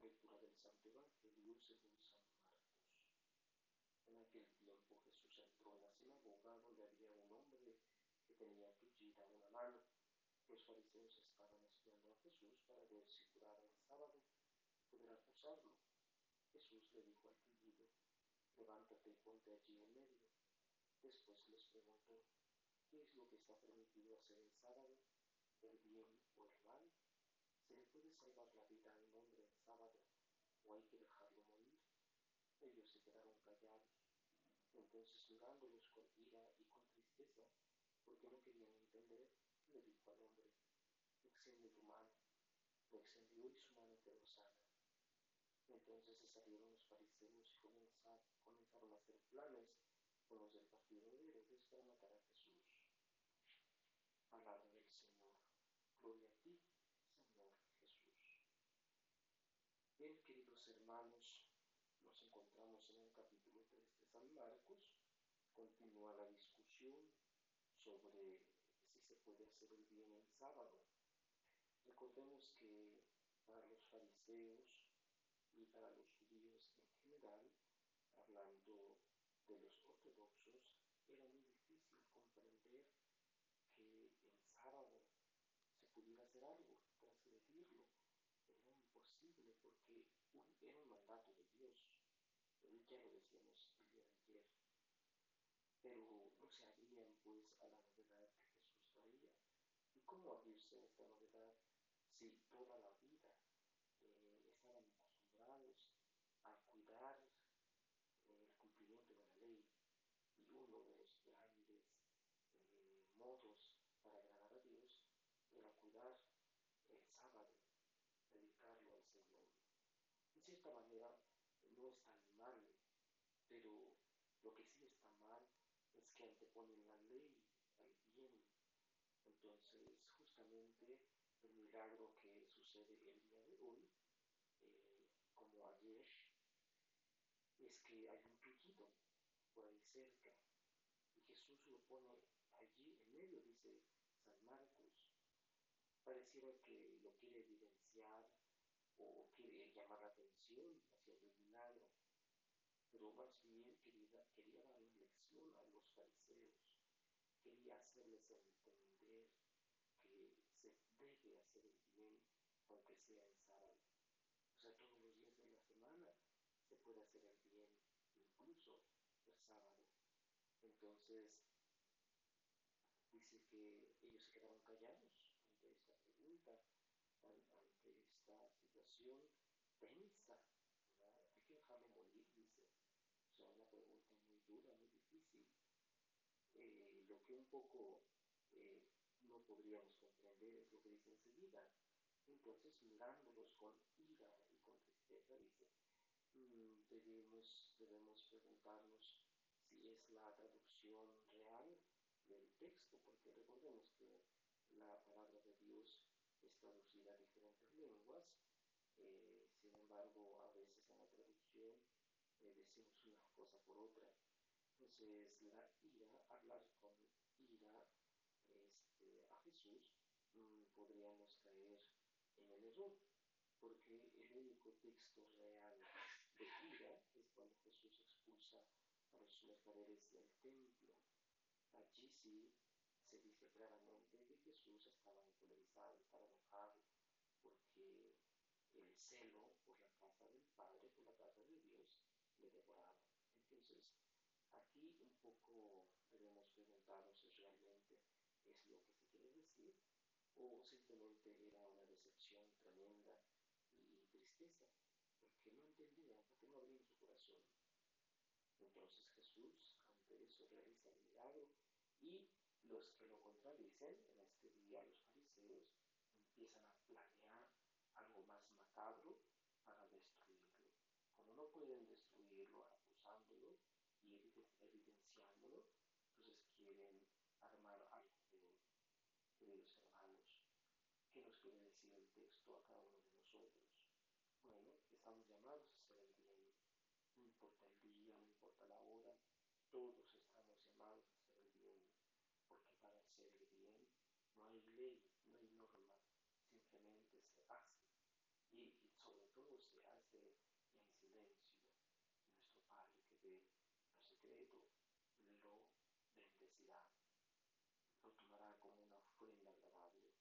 Lectura del Santo Evangelio según San Marcos. En aquel tiempo Jesús entró en la sinagoga donde había un hombre que tenía tullida una mano. Los fariseos estaban espiando a Jesús para ver si curaba el sábado y poder acusarlo. Jesús le dijo al tullido, levántate y ponte allí en medio. Después les preguntó, ¿qué es lo que está permitido hacer el sábado? ¿El bien o el mal? ¿Se le puede salvar la vida a un hombre el sábado o hay que dejarlo morir? Ellos se quedaron callados. Entonces mirándolos con ira y con tristeza, porque no querían entender, le dijo al hombre, extiende tu mano. Lo extendió y su mano quedó sana. Entonces se salieron los fariseos y comenzaron a hacer planes con los del partido de Herodes para matar a Jesús. Palabra del Señor. Gloria a ti, Señor Jesús. Hermanos, nos encontramos en el capítulo 3 de San Marcos. Continúa la discusión sobre si se puede hacer el bien el sábado. Recordemos que para los fariseos y para los judíos en general, hablando de los ortodoxos, era muy difícil comprender que el sábado se pudiera hacer algo, transgredirlo. Era porque era un mandato de Dios. Ya lo decíamos el día de ayer. Pero no se abrían pues a la novedad que Jesús traía. ¿Y cómo abrirse a esta novedad si toda la vida eh, estaban acostumbrados a cuidar eh, el cumplimiento de la ley? Y uno de los grandes eh, modos para agradar a Dios era cuidar el sábado, dedicarlo al Señor. En cierta manera no es tan mal, pero lo que sí está mal es que anteponen la ley al bien. Entonces, justamente el milagro que sucede el día de hoy, eh, como ayer, es que hay un piquito por ahí cerca y Jesús lo pone allí en medio, dice San Marcos. Pareciera que lo quiere evidenciar o quiere llamar la atención hacia el milagro, pero más bien quería, quería dar una lección a los fariseos, quería hacerles entender que se debe hacer el bien aunque sea en sábado. O sea, todos los días de la semana se puede hacer el bien, incluso el sábado. Entonces, dice que ellos se quedaron callados ante esta pregunta, ante esta situación tensa. Hay que dejarlo morir, dice. O sea, una pregunta muy dura, muy difícil. Eh, lo que un poco eh, no podríamos comprender es lo que dice enseguida. Entonces, mirándolos con ira y con tristeza, dice, mm, debemos, debemos preguntarnos si es la traducción real del texto, porque recordemos que la palabra de Dios es traducida a diferentes lenguas, eh, sin embargo, a veces en la traducción eh, decimos una cosa por otra. Entonces, la ira, hablar con ira este, a Jesús, mm, podríamos caer en el error, porque el único texto real de ira es cuando Jesús expulsa a los mercaderes del templo. Allí sí se dice claramente que Jesús estaba encolerizado, estaba enojado, porque el celo por la casa del Padre, por la casa de Dios, le devoraba. Entonces, aquí un poco debemos preguntarnos si realmente es lo que se quiere decir o simplemente era una decepción tremenda y tristeza, porque no entendía, porque no abría su corazón. Entonces Jesús, ante eso, realiza el milagro y los que lo contradicen en este día, los fariseos, empiezan a planear algo más macabro para destruirlo. Como no pueden destruirlo acusándolo y evidenciándolo, entonces quieren armar algo peor. Queridos hermanos, ¿qué nos quiere decir el texto a cada uno de nosotros? Bueno, estamos llamados a hacer el bien. No importa el día, no importa la hora, todos estamos llamados a hacer el bien. Porque para hacer el bien no hay ley, no hay norma, simplemente se hace. Y sobre todo se hace en silencio. Nuestro Padre que ve lo secreto lo bendecirá, lo tomará como una ofrenda agradable.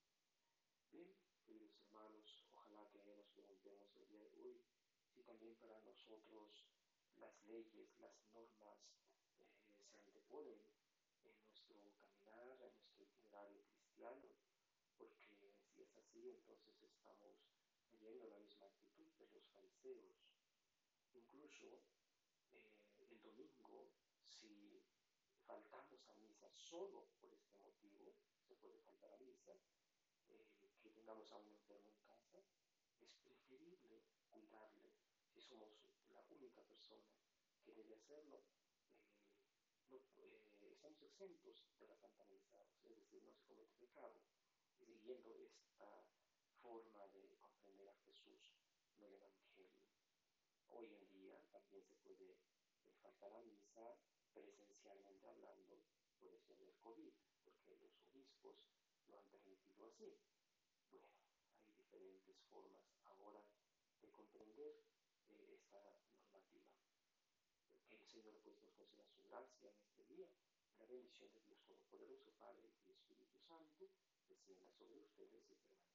Bien, queridos hermanos, ojalá que nos preguntemos el día hoy si también para nosotros las leyes, las normas eh, se anteponen en nuestro caminar, en nuestro itinerario cristiano, porque si es así, entonces estamos teniendo la misma actitud de los fariseos. Incluso eh, el domingo, si faltamos a misa solo por este motivo, se puede faltar a misa, eh, que tengamos a un enfermo en casa, es preferible cuidarle si somos la única persona que debe hacerlo. Eh, estamos exentos de la Santa Misa, no siguiendo esta forma de comprender a Jesús en el Evangelio. Hoy en día también se puede faltar a misa presencialmente hablando por eso del COVID, porque los obispos lo han permitido así. Bueno, hay diferentes formas ahora de comprender eh, esta normativa. Que el Señor pues nos conceda su gracia en este día, la bendición de Dios Todopoderoso, Padre y Espíritu Santo, descienda sobre ustedes y permanezca